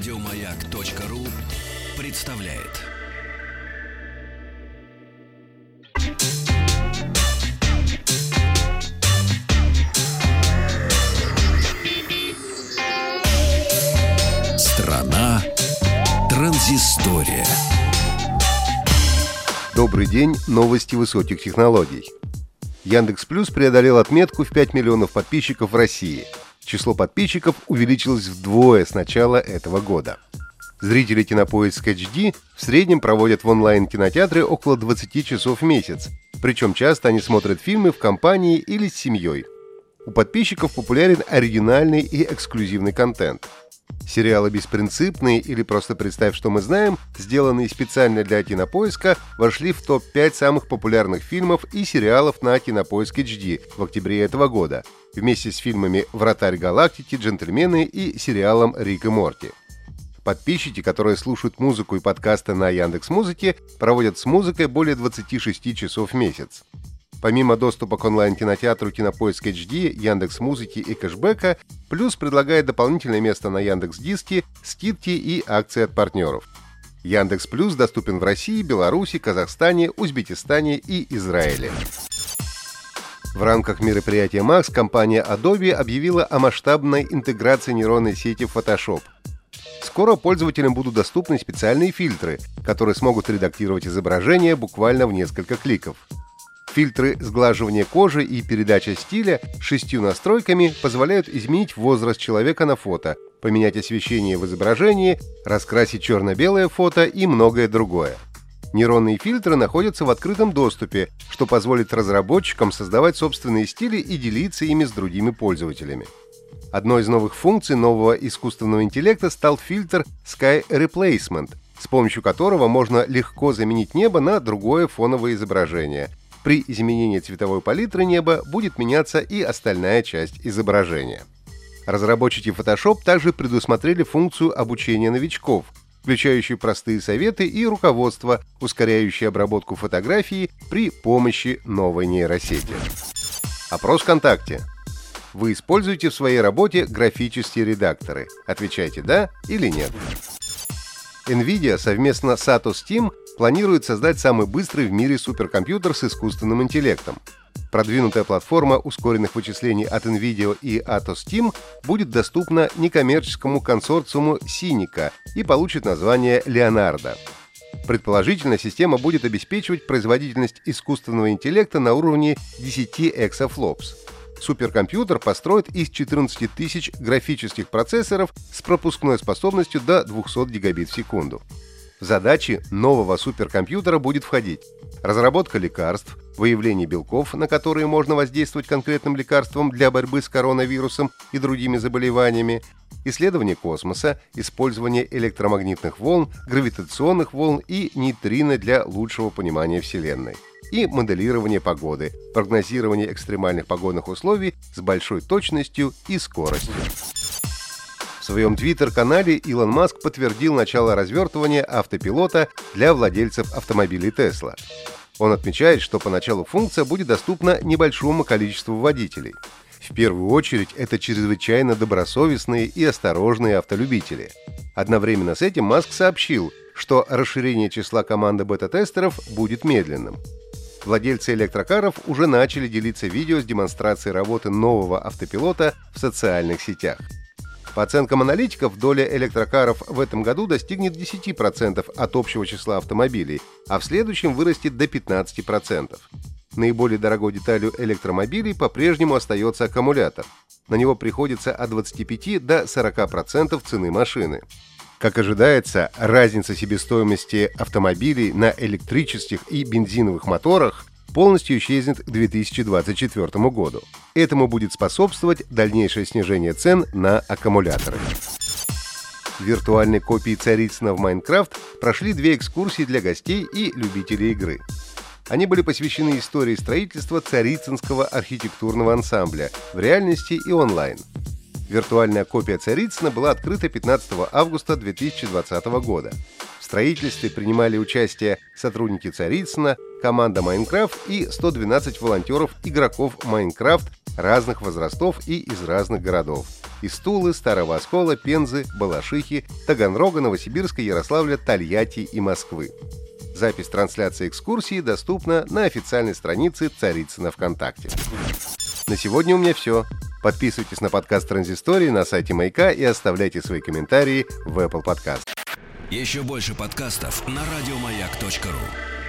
Радиомаяк.ру представляет. Страна транзистория. Добрый день, новости высоких технологий. Яндекс Плюс преодолел отметку в 5 миллионов подписчиков в России. Число подписчиков увеличилось вдвое с начала этого года. Зрители Кинопоиск HD в среднем проводят в онлайн-кинотеатре около 20 часов в месяц, причем часто они смотрят фильмы в компании или с семьей. У подписчиков популярен оригинальный и эксклюзивный контент. Сериалы «Беспринципные» или «Просто представь, что мы знаем», сделанные специально для Кинопоиска, вошли в топ-5 самых популярных фильмов и сериалов на Кинопоиск HD в октябре этого года, вместе с фильмами «Вратарь галактики», «Джентльмены» и сериалом «Рик и Морти». Подписчики, которые слушают музыку и подкасты на Яндекс Музыке, проводят с музыкой более 26 часов в месяц. Помимо доступа к онлайн-кинотеатру Кинопоиск HD, Яндекс Музыки и кэшбэка, Плюс предлагает дополнительное место на Яндекс Диске, скидки и акции от партнеров. Яндекс Плюс доступен в России, Беларуси, Казахстане, Узбекистане и Израиле. В рамках мероприятия Max компания Adobe объявила о масштабной интеграции нейронной сети в Photoshop – Скоро пользователям будут доступны специальные фильтры, которые смогут редактировать изображение буквально в несколько кликов. Фильтры сглаживания кожи и передача стиля шестью настройками позволяют изменить возраст человека на фото, поменять освещение в изображении, раскрасить черно-белое фото и многое другое. Нейронные фильтры находятся в открытом доступе, что позволит разработчикам создавать собственные стили и делиться ими с другими пользователями. Одной из новых функций нового искусственного интеллекта стал фильтр Sky Replacement, с помощью которого можно легко заменить небо на другое фоновое изображение. При изменении цветовой палитры неба будет меняться и остальная часть изображения. Разработчики Photoshop также предусмотрели функцию обучения новичков, включающую простые советы и руководство, ускоряющие обработку фотографии при помощи новой нейросети. Опрос ВКонтакте. Вы используете в своей работе графические редакторы? Отвечайте «да» или «нет». NVIDIA совместно с Atos Team планирует создать самый быстрый в мире суперкомпьютер с искусственным интеллектом. Продвинутая платформа ускоренных вычислений от NVIDIA и Atos Team будет доступна некоммерческому консорциуму Синика и получит название Leonardo. Предположительно, система будет обеспечивать производительность искусственного интеллекта на уровне 10 эксофлопс. Суперкомпьютер построит из 14 тысяч графических процессоров с пропускной способностью до 200 гигабит в секунду. В задачи нового суперкомпьютера будет входить разработка лекарств, выявление белков, на которые можно воздействовать конкретным лекарством для борьбы с коронавирусом и другими заболеваниями, исследование космоса, использование электромагнитных волн, гравитационных волн и нейтрино для лучшего понимания Вселенной и моделирование погоды, прогнозирование экстремальных погодных условий с большой точностью и скоростью. В своем твиттер-канале Илон Маск подтвердил начало развертывания автопилота для владельцев автомобилей Tesla. Он отмечает, что поначалу функция будет доступна небольшому количеству водителей. В первую очередь это чрезвычайно добросовестные и осторожные автолюбители. Одновременно с этим Маск сообщил, что расширение числа команды бета-тестеров будет медленным. Владельцы электрокаров уже начали делиться видео с демонстрацией работы нового автопилота в социальных сетях. По оценкам аналитиков, доля электрокаров в этом году достигнет 10% от общего числа автомобилей, а в следующем вырастет до 15%. Наиболее дорогой деталью электромобилей по-прежнему остается аккумулятор. На него приходится от 25 до 40% цены машины. Как ожидается, разница себестоимости автомобилей на электрических и бензиновых моторах полностью исчезнет к 2024 году. Этому будет способствовать дальнейшее снижение цен на аккумуляторы. Виртуальной копии Царицына в Майнкрафт прошли две экскурсии для гостей и любителей игры. Они были посвящены истории строительства Царицынского архитектурного ансамбля в реальности и онлайн. Виртуальная копия Царицына была открыта 15 августа 2020 года. В строительстве принимали участие сотрудники Царицына, команда Майнкрафт и 112 волонтеров-игроков Майнкрафт разных возрастов и из разных городов. Из Тулы, Старого Оскола, Пензы, Балашихи, Таганрога, Новосибирска, Ярославля, Тольятти и Москвы. Запись трансляции экскурсии доступна на официальной странице Царицына ВКонтакте. На сегодня у меня все. Подписывайтесь на подкаст Транзистории на сайте Маяка и оставляйте свои комментарии в Apple Podcast. Еще больше подкастов на радиомаяк.ру.